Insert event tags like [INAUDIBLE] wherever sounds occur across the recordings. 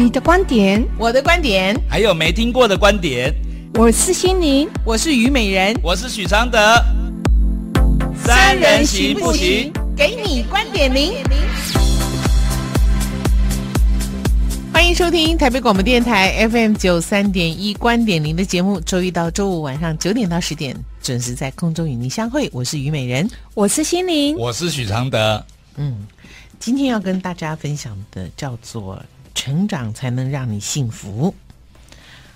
你的观点，我的观点，还有没听过的观点。我是心灵，我是虞美人，我是许常德。三人行不行？给你观点零。欢迎收听台北广播电台 FM 九三点一观点零的节目，周一到周五晚上九点到十点准时在空中与您相会。我是虞美人，我是心灵，我是许常德。嗯，今天要跟大家分享的叫做。成长才能让你幸福。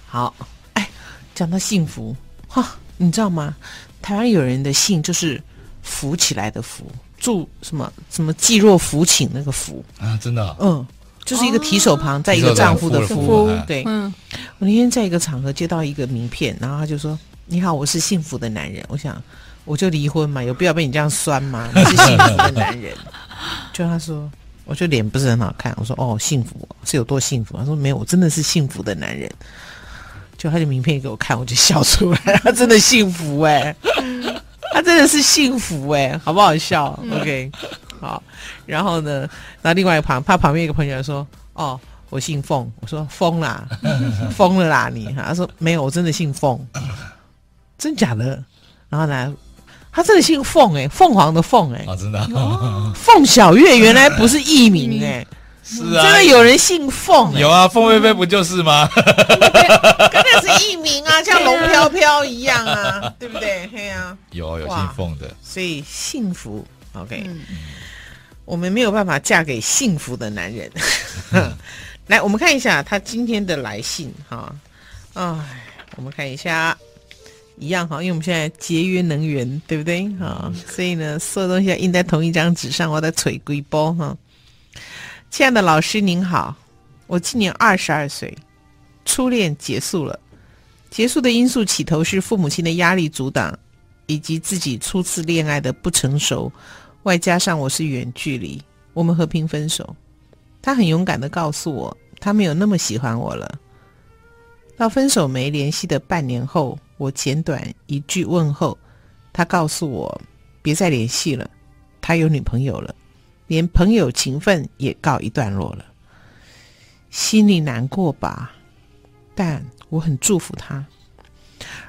好，哎，讲到幸福，哈，你知道吗？台湾有人的姓就是浮起来的浮，祝什么什么济弱扶倾那个扶啊，真的，嗯，就是一个提手旁，在一个丈夫的夫，对，嗯。我那天在一个场合接到一个名片，然后他就说：“你好，我是幸福的男人。”我想，我就离婚嘛，有必要被你这样酸吗？你是幸福的男人，[LAUGHS] 就他说。我觉得脸不是很好看，我说哦，幸福是有多幸福？他说没有，我真的是幸福的男人。就他的名片给我看，我就笑出来，[LAUGHS] 他真的幸福哎，他真的是幸福哎，好不好笑？OK，好。然后呢，那另外一旁，他旁边一个朋友说，哦，我姓凤。我说疯啦，疯了啦你。他说没有，我真的姓凤，真假的？然后呢？他真的姓凤哎，凤凰的凤哎，啊，真的，[LAUGHS] 凤小月原来不是艺名哎，[LAUGHS] 是啊，真的有人姓凤，有啊，凤飞飞不就是吗？[LAUGHS] 真的是艺名啊，像龙飘飘一样啊，对不对？对啊，有有姓凤的，所以幸福。OK，我们没有办法嫁给幸福的男人。来，我们看一下他今天的来信哈，哎，我们看一下。一样哈，因为我们现在节约能源，对不对？哈，所以呢，所有东西要印在同一张纸上，我的锤龟包哈。亲爱的老师您好，我今年二十二岁，初恋结束了，结束的因素起头是父母亲的压力阻挡，以及自己初次恋爱的不成熟，外加上我是远距离，我们和平分手。他很勇敢的告诉我，他没有那么喜欢我了。到分手没联系的半年后。我简短一句问候，他告诉我别再联系了，他有女朋友了，连朋友情分也告一段落了。心里难过吧，但我很祝福他。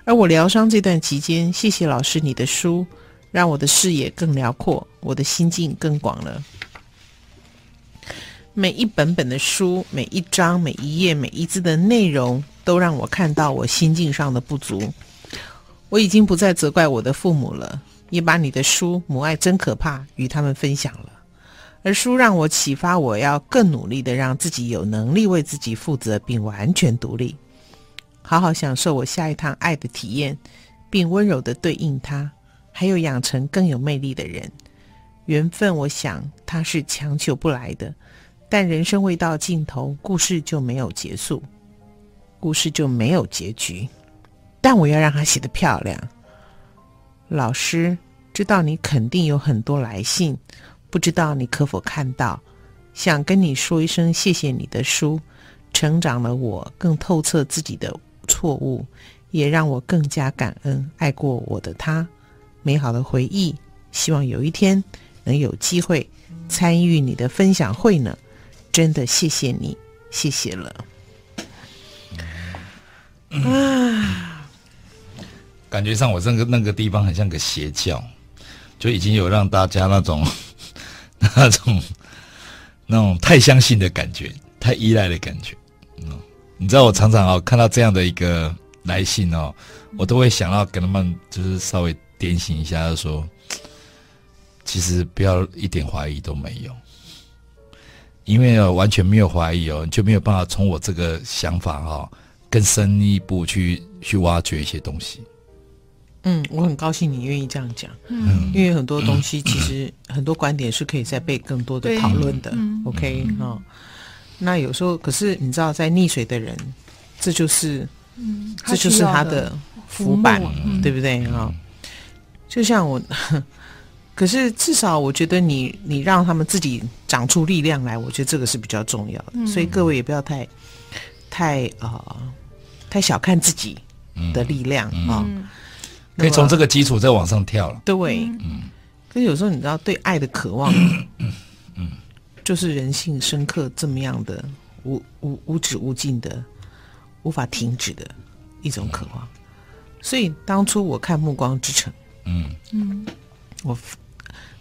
而我疗伤这段期间，谢谢老师你的书，让我的视野更辽阔，我的心境更广了。每一本本的书，每一章、每一页、每一字的内容，都让我看到我心境上的不足。我已经不再责怪我的父母了，也把你的书《母爱真可怕》与他们分享了。而书让我启发，我要更努力的让自己有能力为自己负责，并完全独立，好好享受我下一趟爱的体验，并温柔的对应它，还有养成更有魅力的人。缘分，我想它是强求不来的。但人生未到尽头，故事就没有结束，故事就没有结局。但我要让他写得漂亮。老师知道你肯定有很多来信，不知道你可否看到？想跟你说一声谢谢你的书，成长了我更透彻自己的错误，也让我更加感恩爱过我的他。美好的回忆，希望有一天能有机会参与你的分享会呢。真的谢谢你，谢谢了。啊，感觉上我这个那个地方很像个邪教，就已经有让大家那种 [LAUGHS] 那种那种太相信的感觉，太依赖的感觉。嗯，你知道我常常哦看到这样的一个来信哦，我都会想要跟他们就是稍微点醒一下，就说其实不要一点怀疑都没有。因为哦，完全没有怀疑哦，你就没有办法从我这个想法哈、哦，更深一步去去挖掘一些东西。嗯，我很高兴你愿意这样讲。嗯，因为很多东西其实很多观点是可以再被更多的讨论的。OK 哈，那有时候可是你知道，在溺水的人，这就是，嗯，这就是他的浮板，对不对啊、嗯？就像我。[LAUGHS] 可是至少我觉得你你让他们自己长出力量来，我觉得这个是比较重要的。嗯、所以各位也不要太太啊、呃、太小看自己的力量啊。可以从这个基础再往上跳了。对，嗯。可是有时候你知道，对爱的渴望，嗯，就是人性深刻这么样的无无无止无尽的、无法停止的一种渴望。所以当初我看《暮光之城》，嗯嗯，我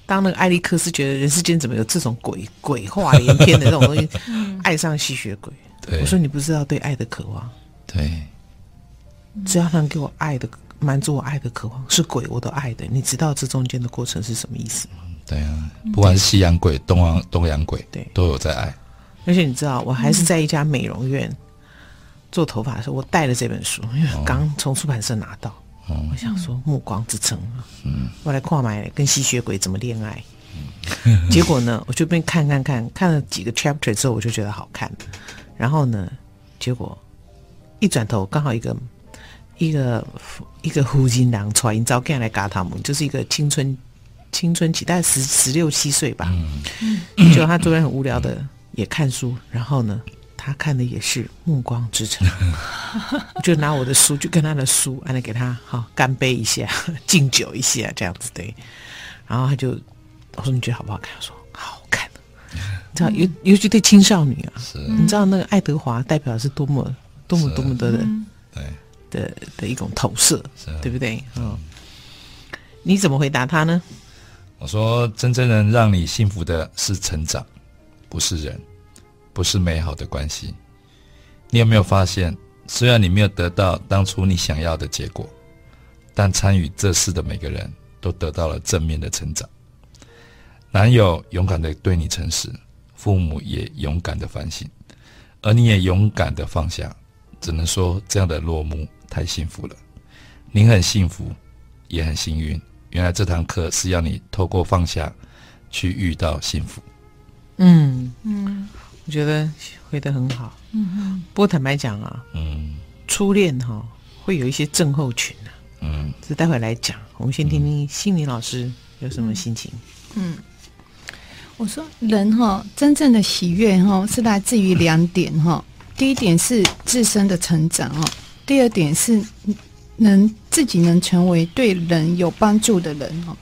当那个艾利克斯觉得人世间怎么有这种鬼鬼话连篇的这种东西，[LAUGHS] 爱上吸血鬼。对，我说你不知道对爱的渴望，对，只要能给我爱的满足我爱的渴望，是鬼我都爱的。你知道这中间的过程是什么意思吗？对啊，不管是西洋鬼、东洋东洋鬼，对，都有在爱。而且你知道，我还是在一家美容院。做头发的时候，我带了这本书，因为刚从出版社拿到。哦、我想说《暮光之城》嗯，我来跨买跟吸血鬼怎么恋爱。嗯、结果呢，我就边看看看看了几个 chapter 之后，我就觉得好看。然后呢，结果一转头，刚好一个一个一个胡金郎穿营招干来嘎他们，就是一个青春青春期，大概十十六七岁吧。嗯，结果他昨天很无聊的也看书，然后呢。他看的也是《暮光之城》，[LAUGHS] 我就拿我的书，就跟他的书，来给他好干杯一下，[LAUGHS] 敬酒一下，这样子对。然后他就我说：“你觉得好不好看？”他说：“好好看。”你知道，尤尤其对青少年啊，你知道那个爱德华代表的是多么多么多么多的对的的一种投射，对不对？嗯，你怎么回答他呢？我说：“真正能让你幸福的是成长，不是人。”不是美好的关系，你有没有发现？虽然你没有得到当初你想要的结果，但参与这事的每个人都得到了正面的成长。男友勇敢的对你诚实，父母也勇敢的反省，而你也勇敢的放下。只能说这样的落幕太幸福了。您很幸福，也很幸运。原来这堂课是要你透过放下去遇到幸福。嗯嗯。我觉得回得很好，嗯哼。不过坦白讲啊，嗯，初恋哈、哦、会有一些症候群啊，嗯，这待会来讲。我们先听听心理老师有什么心情。嗯，我说人哈、哦、真正的喜悦哈、哦、是来自于两点哈、哦，第一点是自身的成长哦，第二点是能自己能成为对人有帮助的人哦。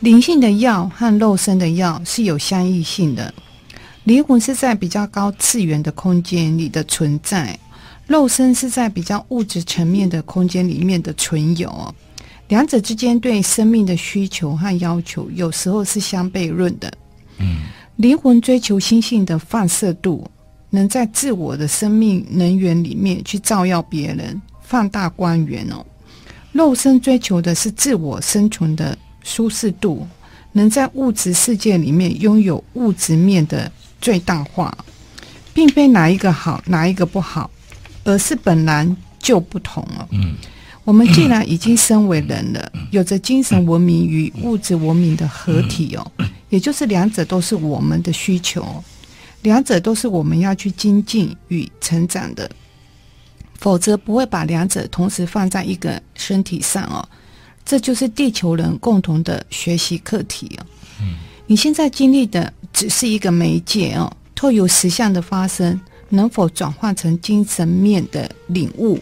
灵性的药和肉身的药是有相异性的。灵魂是在比较高次元的空间里的存在，肉身是在比较物质层面的空间里面的存有。两者之间对生命的需求和要求，有时候是相悖论的。嗯，灵魂追求心性的放射度，能在自我的生命能源里面去照耀别人，放大光源哦。肉身追求的是自我生存的舒适度，能在物质世界里面拥有物质面的。最大化，并非哪一个好，哪一个不好，而是本来就不同了。嗯，我们既然已经身为人了，有着精神文明与物质文明的合体哦，也就是两者都是我们的需求，两者都是我们要去精进与成长的，否则不会把两者同时放在一个身体上哦。这就是地球人共同的学习课题哦。嗯。你现在经历的只是一个媒介哦，透由实相的发生，能否转换成精神面的领悟？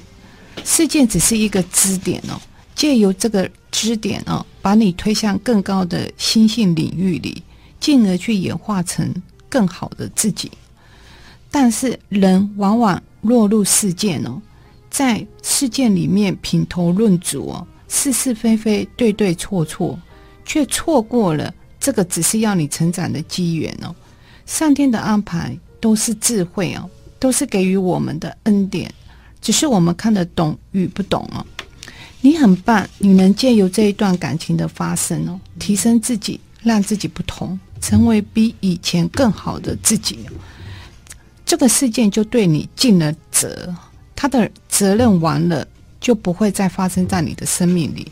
事件只是一个支点哦，借由这个支点哦，把你推向更高的心性领域里，进而去演化成更好的自己。但是人往往落入事件哦，在事件里面品头论足哦，是是非非，对对错错，却错过了。这个只是要你成长的机缘哦，上天的安排都是智慧哦，都是给予我们的恩典，只是我们看得懂与不懂哦。你很棒，你能借由这一段感情的发生哦，提升自己，让自己不同，成为比以前更好的自己。这个事件就对你尽了责，他的责任完了，就不会再发生在你的生命里，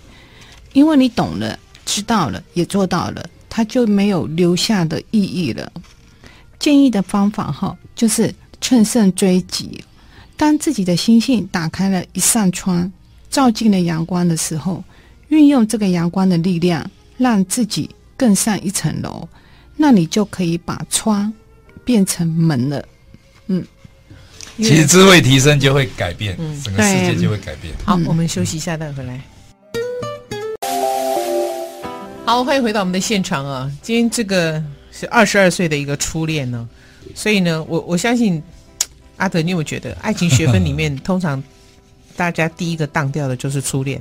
因为你懂了，知道了，也做到了。他就没有留下的意义了。建议的方法哈，就是乘胜追击。当自己的心性打开了一扇窗，照进了阳光的时候，运用这个阳光的力量，让自己更上一层楼，那你就可以把窗变成门了。嗯，其实智慧提升就会改变，嗯、整个世界就会改变。好，我们休息一下，再回来。好，欢迎回到我们的现场啊！今天这个是二十二岁的一个初恋呢，所以呢，我我相信阿德，你有没有觉得爱情学分里面 [LAUGHS] 通常大家第一个当掉的就是初恋？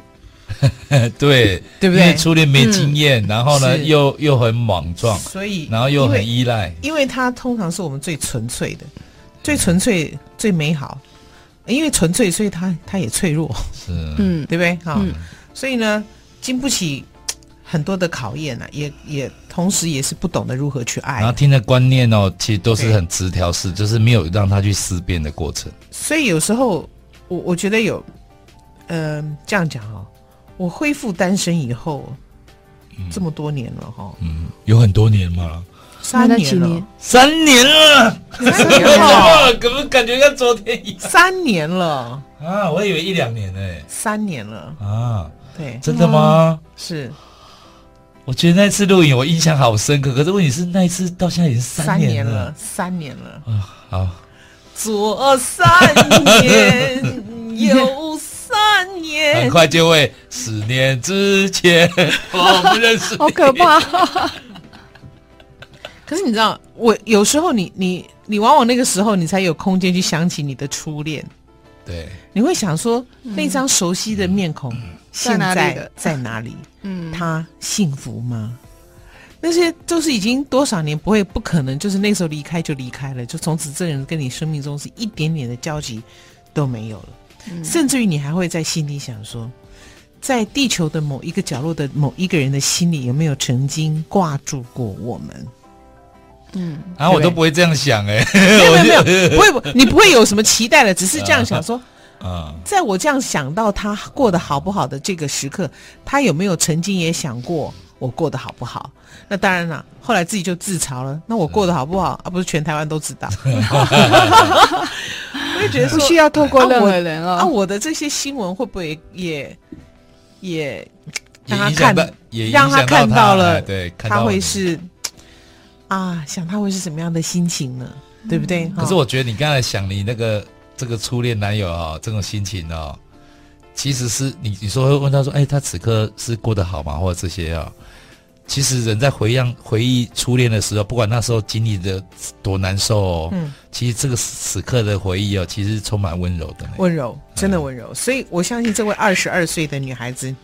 [LAUGHS] 对，对不对？因为初恋没经验，嗯、然后呢，又又很莽撞，所以然后又很依赖，因为它通常是我们最纯粹的、最纯粹、最美好。因为纯粹，所以他他也脆弱，是，嗯，对不对？哈、嗯，所以呢，经不起很多的考验呢、啊，也也同时也是不懂得如何去爱。然后听的观念哦，其实都是很直条式，就是没有让他去思辨的过程。所以有时候我我觉得有，嗯、呃，这样讲哦。我恢复单身以后，嗯、这么多年了哈，嗯，有很多年嘛？三年了，三年。了，三年了，[LAUGHS] 怎么感觉像昨天一样？三年了。啊，我以为一两年呢。三年了。啊，对，真的吗？是，我觉得那次录影我印象好深刻，可是问题是那一次到现在已经三年了，三年了。啊，好，左三年 [LAUGHS] 右。三年，很快就会。十年之前，[LAUGHS] 我不认识。好可怕！可是你知道，我有时候你你你往往那个时候，你才有空间去想起你的初恋。对，你会想说，那张熟悉的面孔现在在哪里？嗯，他幸福吗？那些都是已经多少年不会不可能，就是那时候离开就离开了，就从此这人跟你生命中是一点点的交集都没有了。甚至于你还会在心里想说，在地球的某一个角落的某一个人的心里，有没有曾经挂住过我们？嗯，然后、啊、我都不会这样想哎、欸，没有没有 [LAUGHS] 没有，不会不，你不会有什么期待的，只是这样想说，[LAUGHS] 啊，在我这样想到他过得好不好的这个时刻，他有没有曾经也想过我过得好不好？那当然了，后来自己就自嘲了，那我过得好不好啊？不是全台湾都知道。[LAUGHS] 我也觉得不需要透过任何人哦。啊，我的这些新闻会不会也也让他看，也让他看到了？对，他会是啊，想他会是什么样的心情呢？对不对？可是我觉得你刚才想你那个这个初恋男友啊，这种心情哦，其实是你你说会问他说，哎，他此刻是过得好吗？或者这些啊？其实人在回忆回忆初恋的时候，不管那时候经历的多难受哦，嗯，其实这个此刻的回忆哦，其实充满温柔的，温柔，真的温柔。嗯，所以我相信这位二十二岁的女孩子，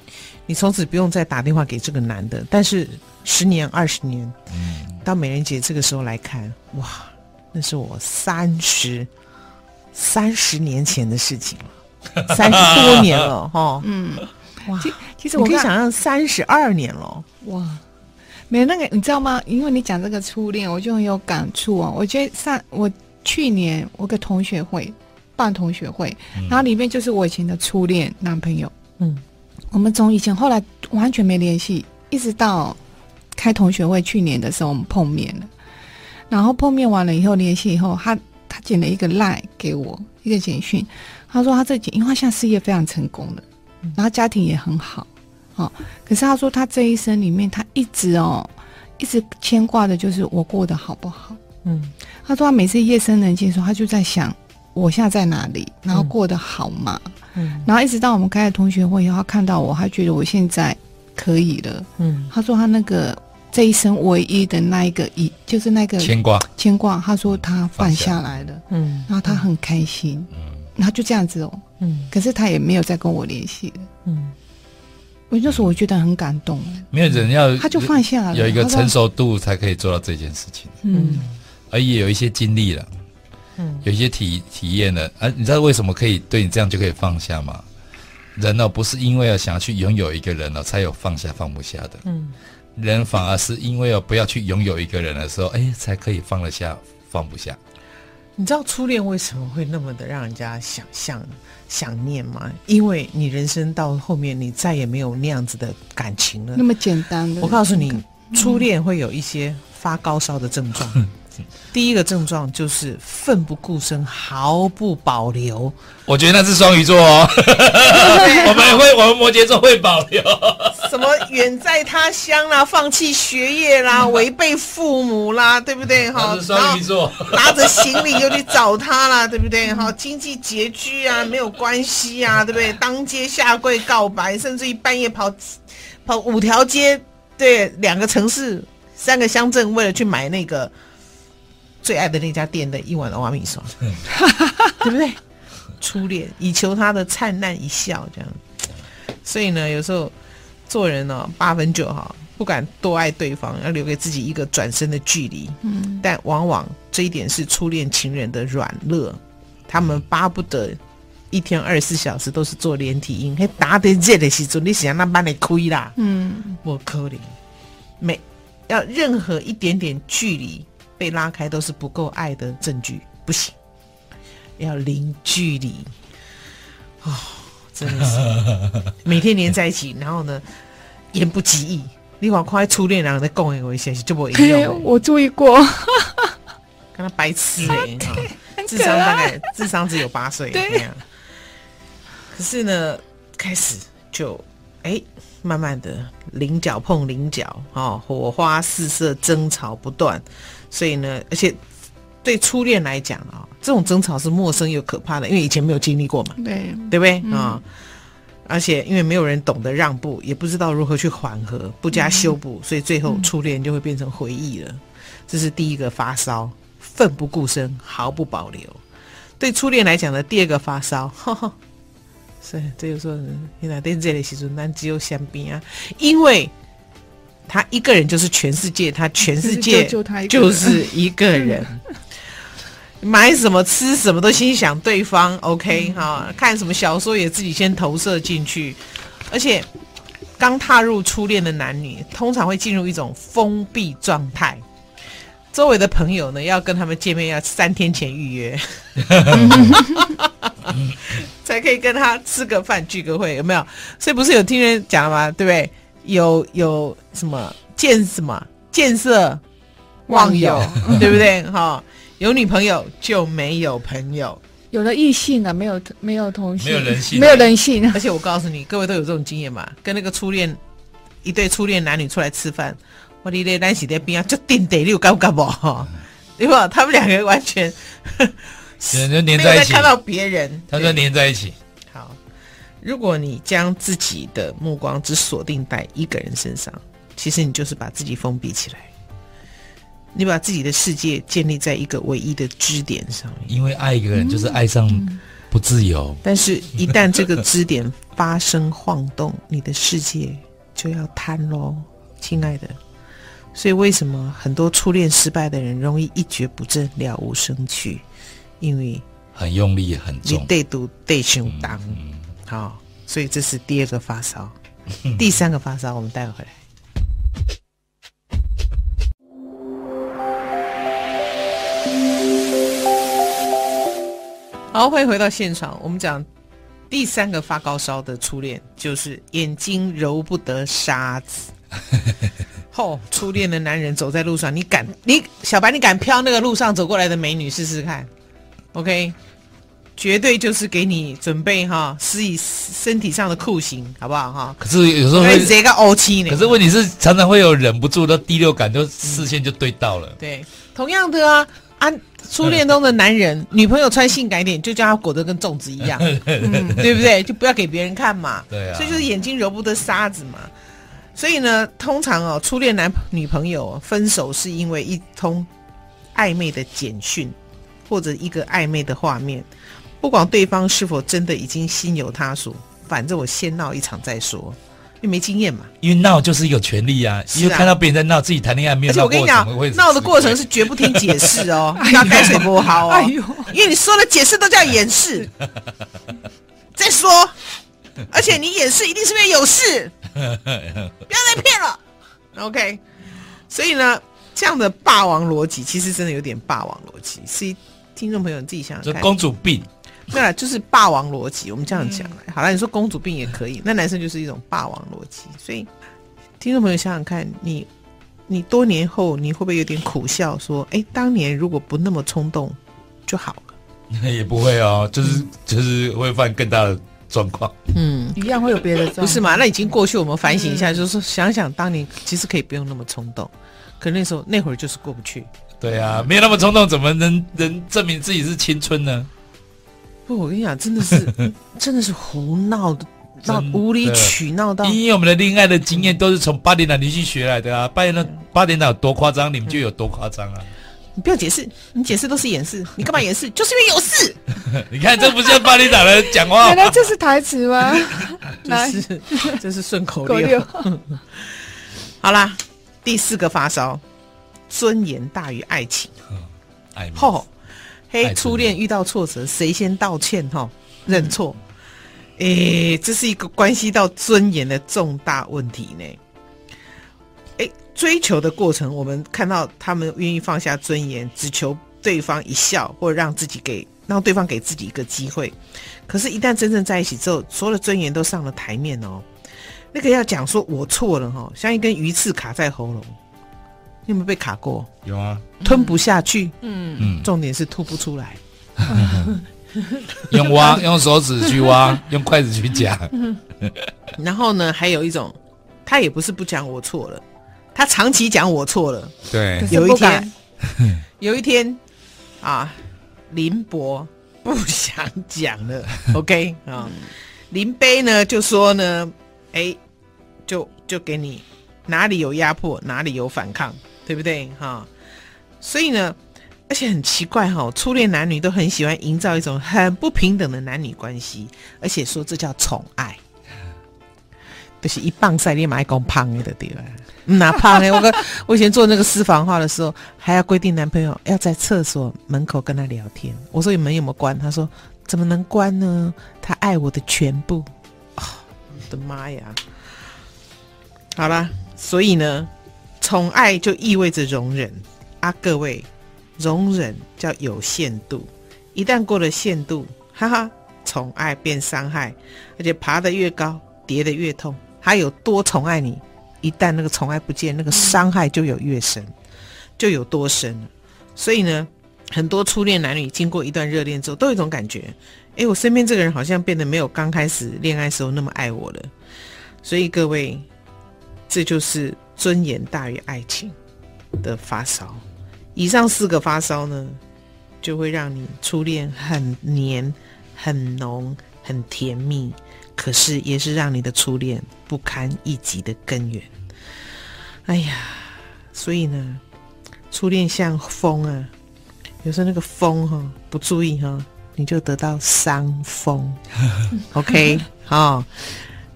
你从此不用再打电话给这个男的。但是十年、二十年，嗯，到美人节这个时候来看，哇，那是我三十三十年前的事情了，[LAUGHS] 三十多年了，哈，嗯，哇，其实我可以想象三十二年了，哇。没那个，你知道吗？因为你讲这个初恋，我就很有感触哦。我觉得上我去年我个同学会办同学会，嗯、然后里面就是我以前的初恋男朋友。嗯，我们从以前后来完全没联系，一直到开同学会去年的时候我们碰面了。然后碰面完了以后联系以后，他他剪了一个赖给我一个简讯，他说他这几因为他现在事业非常成功了，然后家庭也很好。哦，可是他说他这一生里面，他一直哦，一直牵挂的就是我过得好不好。嗯，他说他每次夜深人静的时候，他就在想我现在在哪里，然后过得好吗？嗯，然后一直到我们开了同学会以后，他看到我，他觉得我现在可以了。嗯，他说他那个这一生唯一的那一个一，就是那个牵挂牵挂，他说他放下来了。嗯，然后他很开心。嗯，然后就这样子哦。嗯，可是他也没有再跟我联系了。嗯。我那时候我觉得很感动，没有人要他就放下了，有一个成熟度才可以做到这件事情。嗯，而也有一些经历了，嗯，有一些体体验了。啊，你知道为什么可以对你这样就可以放下吗？人呢，不是因为要想要去拥有一个人了才有放下放不下的。嗯，人反而是因为要不要去拥有一个人的时候，哎，才可以放得下放不下。你知道初恋为什么会那么的让人家想象？想念吗？因为你人生到后面，你再也没有那样子的感情了。那么简单的，我告诉你，初恋会有一些发高烧的症状。第一个症状就是奋不顾身，毫不保留。我觉得那是双鱼座哦，[LAUGHS] 我们会，我们摩羯座会保留。什么远在他乡啦，放弃学业啦，[LAUGHS] 违背父母啦，对不对？哈，双鱼座拿着行李就去找他啦，对不对？哈，经济拮据啊，没有关系啊，对不对？当街下跪告白，甚至于半夜跑跑五条街，对，两个城市，三个乡镇，为了去买那个。最爱的那家店的一碗欧阿米爽，对不对？初恋，以求他的灿烂一笑，这样。所以呢，有时候做人呢、哦，八分就好，不敢多爱对方，要留给自己一个转身的距离。嗯，但往往这一点是初恋情人的软肋，他们巴不得一天二十四小时都是做连体婴，还打得热的时候，你想让他帮你亏啦？嗯，我可怜，没要任何一点点距离被拉开，都是不够爱的证据，不行，要零距离，哦。真的是 [LAUGHS] 每天黏在一起，然后呢，言不及义。你往快初恋然后在共一个消息就不会用。我注意过，跟他白痴哎、[LAUGHS] 欸，智商大概智商只有八岁那样。可是呢，开始就哎、欸，慢慢的棱角碰棱角，哦，火花四射，争吵不断。所以呢，而且对初恋来讲啊。哦这种争吵是陌生又可怕的，因为以前没有经历过嘛，对对不对啊？而且因为没有人懂得让步，也不知道如何去缓和，不加修补，嗯、所以最后初恋就会变成回忆了。嗯、这是第一个发烧，奋不顾身，毫不保留。对初恋来讲的第二个发烧，呵呵是这就说现在在这里其实难只有香槟啊，因为他一个人就是全世界，他全世界就是一个人。买什么吃什么都心想对方，OK 哈、嗯？看什么小说也自己先投射进去，而且刚踏入初恋的男女通常会进入一种封闭状态，周围的朋友呢要跟他们见面要三天前预约，[LAUGHS] 才可以跟他吃个饭聚个会，有没有？所以不是有听人讲了吗？对不对？有有什么见什么见色 [LAUGHS] 忘友，对不对？哈。有女朋友就没有朋友，有了异性了，没有没有同性，没有人性，没有人性。而且我告诉你，各位都有这种经验嘛？跟那个初恋一对初恋男女出来吃饭，我的嘞，单喜在边啊，就定得六干不干不？对吧？他们两个完全就黏在一起，看到别人，他说黏在一起。好，如果你将自己的目光只锁定在一个人身上，其实你就是把自己封闭起来。你把自己的世界建立在一个唯一的支点上面，因为爱一个人就是爱上不自由。嗯、但是，一旦这个支点发生晃动，你的世界就要瘫喽，亲爱的。所以，为什么很多初恋失败的人容易一蹶不振、了无生趣？因为很用力，很重。你对赌对胸当，好，所以这是第二个发烧。[LAUGHS] 第三个发烧，我们待会回来。好，欢迎回到现场。我们讲第三个发高烧的初恋，就是眼睛揉不得沙子。[LAUGHS] 吼、哦，初恋的男人走在路上，你敢？你小白，你敢飘那个路上走过来的美女试试看？OK，绝对就是给你准备哈，施以身体上的酷刑，好不好哈？可是有时候会这个欧气呢。可是问题是，常常会有忍不住的第六感，就视线就对到了。嗯、对，同样的啊。啊，初恋中的男人，[LAUGHS] 女朋友穿性感一点，就叫他裹得跟粽子一样，[LAUGHS] 嗯，对不对？就不要给别人看嘛。对啊。所以就是眼睛揉不得沙子嘛。所以呢，通常哦，初恋男女朋友分手是因为一通暧昧的简讯，或者一个暧昧的画面，不管对方是否真的已经心有他属，反正我先闹一场再说。没经验嘛，因为闹就是一个权利啊，因为看到别人在闹，自己谈恋爱没有闹过。而且我跟你讲，闹的过程是绝不听解释哦，[LAUGHS] 要开水波好哦，哎呦，因为你说的解释都叫掩饰。再说，而且你掩饰一定是因为有事，[LAUGHS] 不要再骗了。OK，所以呢，这样的霸王逻辑其实真的有点霸王逻辑，所以听众朋友你自己想想看，公主病。对了，就是霸王逻辑，我们这样讲。嗯、好了，你说公主病也可以，那男生就是一种霸王逻辑。所以，听众朋友想想看，你你多年后你会不会有点苦笑，说，哎，当年如果不那么冲动就好了？[LAUGHS] 也不会哦，就是、嗯、就是会犯更大的状况。嗯，一样会有别的状况，不是嘛？那已经过去，我们反省一下，嗯、就是想想当年其实可以不用那么冲动，可那时候那会儿就是过不去。对啊，没有那么冲动，怎么能能证明自己是青春呢？不，我跟你讲，真的是，[LAUGHS] 真的是胡闹的，闹无理取闹到。因为我们的恋爱的经验都是从八点档连续学来的啊，八点档八点档有多夸张，你们就有多夸张啊。你不要解释，你解释都是掩饰，你干嘛掩饰？就是因为有事。[LAUGHS] 你看，这不像巴厘岛人讲话。[LAUGHS] 原来这是台词吗？这是这是顺口溜。好啦，第四个发烧，尊严大于爱情。爱吼，嘿，初恋遇到挫折，谁先道歉？哈，认错。诶，这是一个关系到尊严的重大问题呢。诶，追求的过程，我们看到他们愿意放下尊严，只求对方一笑，或者让自己给让对方给自己一个机会。可是，一旦真正在一起之后，所有的尊严都上了台面哦。那个要讲说我错了哈，像一根鱼刺卡在喉咙，你有没有被卡过？有啊，吞不下去。嗯嗯，重点是吐不出来。[LAUGHS] 用挖，[LAUGHS] 用手指去挖，[LAUGHS] 用筷子去夹。然后呢，还有一种，他也不是不讲我错了，他长期讲我错了。对，有一天，有一天，啊，林博不想讲了。OK 啊，林杯呢就说呢，哎，就就给你哪里有压迫，哪里有反抗，对不对？哈，所以呢。而且很奇怪哈，初恋男女都很喜欢营造一种很不平等的男女关系，而且说这叫宠爱，就是一棒赛立马一公胖的对吧？哪胖哎？我跟 [LAUGHS] 我以前做那个私房话的时候，还要规定男朋友要在厕所门口跟他聊天。我说你门有没有关？他说怎么能关呢？他爱我的全部。哦，我的妈呀！好啦，所以呢，宠爱就意味着容忍啊，各位。容忍叫有限度，一旦过了限度，哈哈，宠爱变伤害，而且爬得越高，跌得越痛。他有多宠爱你，一旦那个宠爱不见，那个伤害就有越深，就有多深。所以呢，很多初恋男女经过一段热恋之后，都有一种感觉：诶，我身边这个人好像变得没有刚开始恋爱时候那么爱我了。所以各位，这就是尊严大于爱情的发烧。以上四个发烧呢，就会让你初恋很黏、很浓、很甜蜜，可是也是让你的初恋不堪一击的根源。哎呀，所以呢，初恋像风啊，有时候那个风哈、哦、不注意哈、哦，你就得到伤风。OK，[LAUGHS] 好、哦，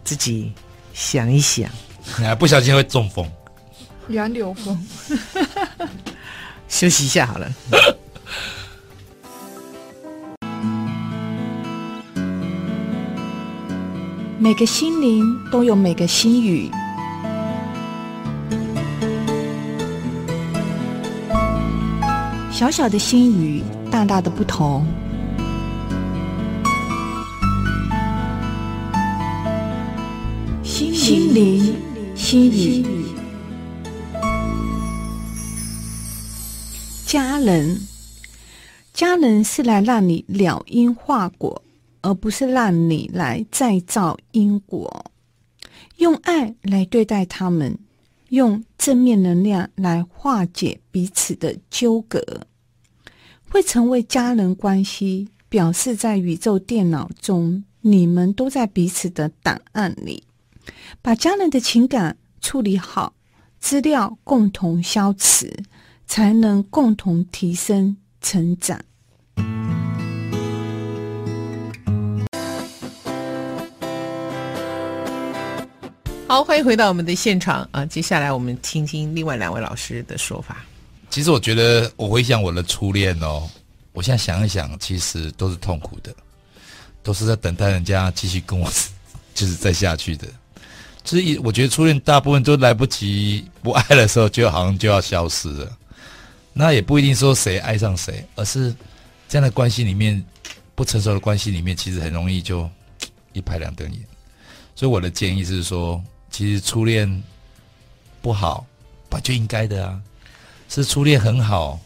自己想一想，[LAUGHS] 不小心会中风，杨柳风。休息一下好了。[LAUGHS] 每个心灵都有每个心语，小小的心语，大大的不同。心灵心语。家人，家人是来让你了因化果，而不是让你来再造因果。用爱来对待他们，用正面能量来化解彼此的纠葛，会成为家人关系。表示在宇宙电脑中，你们都在彼此的档案里，把家人的情感处理好，资料共同消磁。才能共同提升成长。好，欢迎回到我们的现场啊！接下来我们听听另外两位老师的说法。其实我觉得，我回想我的初恋哦，我现在想一想，其实都是痛苦的，都是在等待人家继续跟我，[LAUGHS] 就是再下去的。所以我觉得初恋大部分都来不及不爱的时候，就好像就要消失了。那也不一定说谁爱上谁，而是这样的关系里面，不成熟的关系里面，其实很容易就一拍两瞪眼。所以我的建议是说，其实初恋不好，本就应该的啊。是初恋很好，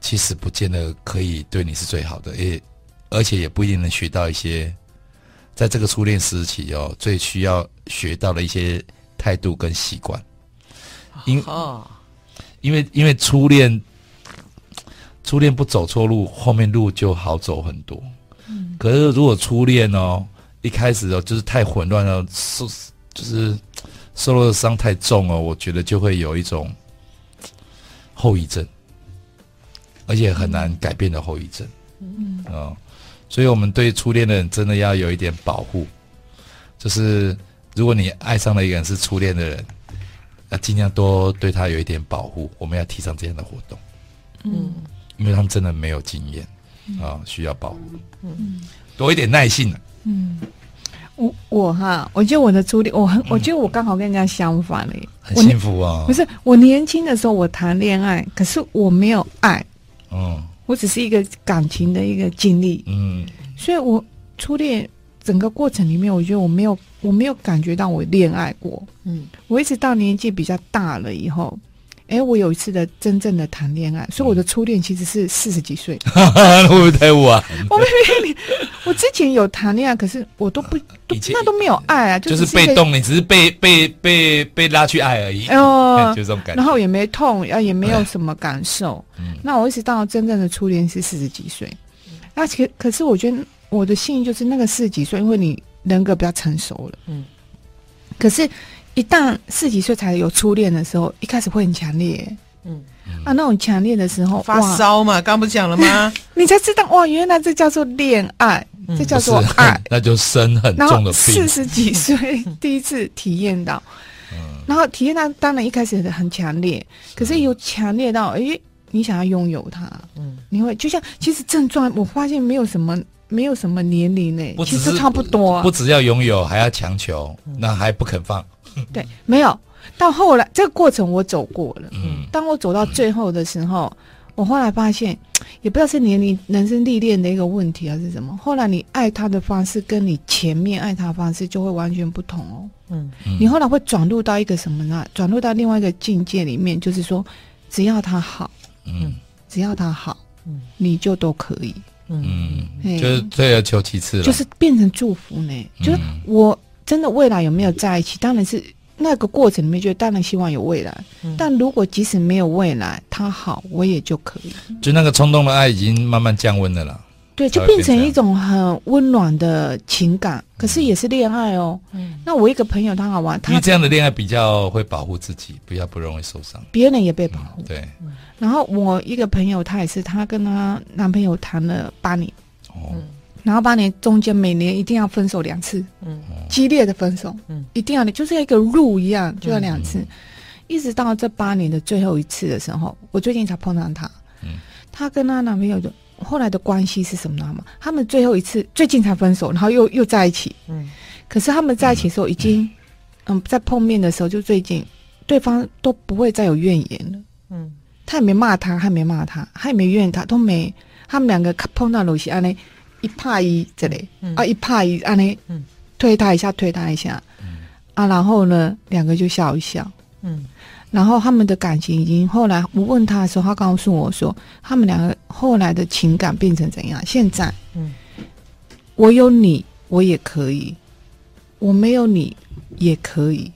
其实不见得可以对你是最好的，也而且也不一定能学到一些，在这个初恋时期哦，最需要学到的一些态度跟习惯。因哦。因为因为初恋，初恋不走错路，后面路就好走很多。嗯，可是如果初恋哦，一开始哦就是太混乱了，受就是受了伤太重哦，我觉得就会有一种后遗症。而且很难改变的后遗症。嗯哦，所以我们对初恋的人真的要有一点保护，就是如果你爱上了一个人是初恋的人，要尽量多对他有一点保护。我们要提倡这样的活动。嗯，因为他们真的没有经验啊、哦，需要保护。嗯，多一点耐性、啊。嗯。我我哈，我觉得我的初恋，我很，我觉得我刚好跟人家相反嘞，很幸福啊。不是我年轻的时候，我谈恋爱，可是我没有爱，嗯，我只是一个感情的一个经历，嗯，所以我初恋整个过程里面，我觉得我没有，我没有感觉到我恋爱过，嗯，我一直到年纪比较大了以后。哎，我有一次的真正的谈恋爱，所以我的初恋其实是四十几岁，[LAUGHS] 会不会太晚？我没有，我之前有谈恋爱，可是我都不，都那都没有爱啊，就是被动，你只是被被被被拉去爱而已，哦，[LAUGHS] 就这种感觉，然后也没痛，啊，也没有什么感受。那我一直到真正的初恋是四十几岁，那可可是我觉得我的幸运就是那个四十几岁，因为你人格比较成熟了，嗯，可是。一旦四十几岁才有初恋的时候，一开始会很强烈，嗯啊，那种强烈的时候发烧嘛，刚不讲了吗？[LAUGHS] 你才知道哇，原来这叫做恋爱，嗯、这叫做爱，[LAUGHS] 那就生很重的病。四十几岁第一次体验到，嗯、然后体验到当然一开始很强烈，可是有强烈到哎，你想要拥有它，嗯，你会就像其实症状，我发现没有什么。没有什么年龄呢，其实差不多、啊。不只要拥有，还要强求，那还不肯放。[LAUGHS] 对，没有到后来这个过程我走过了。嗯，当我走到最后的时候，嗯、我后来发现，也不知道是年龄、人生历练的一个问题还是什么。后来你爱他的方式，跟你前面爱他的方式就会完全不同哦。嗯，你后来会转入到一个什么呢？转入到另外一个境界里面，就是说，只要他好，嗯，只要他好，嗯，你就都可以。嗯，就是退而求其次了，就是变成祝福呢。嗯、就是我真的未来有没有在一起，当然是那个过程里面，就当然希望有未来。嗯、但如果即使没有未来，他好，我也就可以。就那个冲动的爱已经慢慢降温了啦。对，就变成一种很温暖的情感，可是也是恋爱哦。嗯，那我一个朋友他好玩，他因为这样的恋爱比较会保护自己，比较不容易受伤，别人也被保护。嗯、对。然后我一个朋友，她也是，她跟她男朋友谈了八年，哦，然后八年中间每年一定要分手两次，嗯，激烈的分手，嗯，一定要你就是一个路一样，就要两次，一直到这八年的最后一次的时候，我最近才碰上她，嗯，她跟她男朋友的。后来的关系是什么呢？他们最后一次最近才分手，然后又又在一起。嗯，可是他们在一起的时候，已经嗯，嗯，在碰面的时候就最近，对方都不会再有怨言了。嗯，他也没骂他，他也没骂他，他也没怨他，都没。他们两个碰到楼西安呢，一怕一这里，啊，一怕一安呢，嗯，推他一下，推他一下，啊，然后呢，两个就笑一笑。嗯。然后他们的感情已经后来，我问他的时候，他告诉我说，他们两个后来的情感变成怎样？现在，嗯，我有你，我也可以；我没有你，也可以。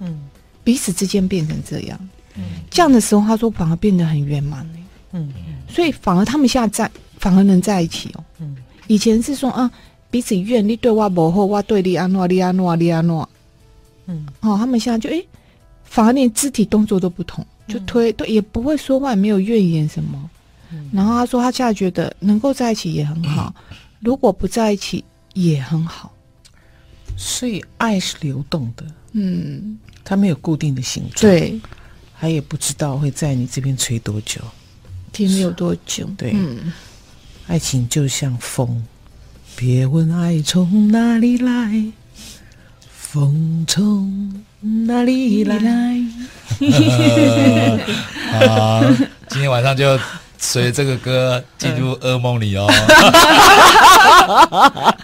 嗯，彼此之间变成这样，嗯，这样的时候，他说反而变得很圆满。嗯，所以反而他们现在在，反而能在一起哦。嗯，以前是说啊，彼此怨你对我不好，我对你安诺，你安诺，你安诺。嗯，哦，他们现在就哎。诶反而连肢体动作都不同，就推都也不会说话，没有怨言什么。嗯、然后他说，他现在觉得能够在一起也很好，嗯、如果不在一起也很好。所以爱是流动的，嗯，它没有固定的形状，对，他也不知道会在你这边吹多久，停留多久。对，嗯、爱情就像风，别问爱从哪里来。风从哪里来？好，今天晚上就随着这个歌进入 [LAUGHS] 噩梦里哦。[LAUGHS]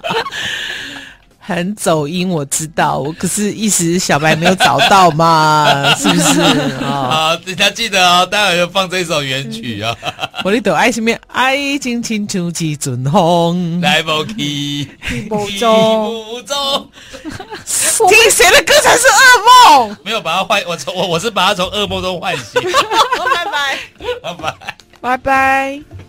很走音，我知道，我可是一时小白没有找到嘛，[LAUGHS] 是不是？好，大家记得哦，待会要放这首原曲啊。我里头爱什么？爱情清楚几阵风，来不及，不走，不中。听谁的歌才是噩梦？没有把它唤，我从我我是把它从噩梦中唤醒。[LAUGHS] 拜拜，拜拜，拜拜。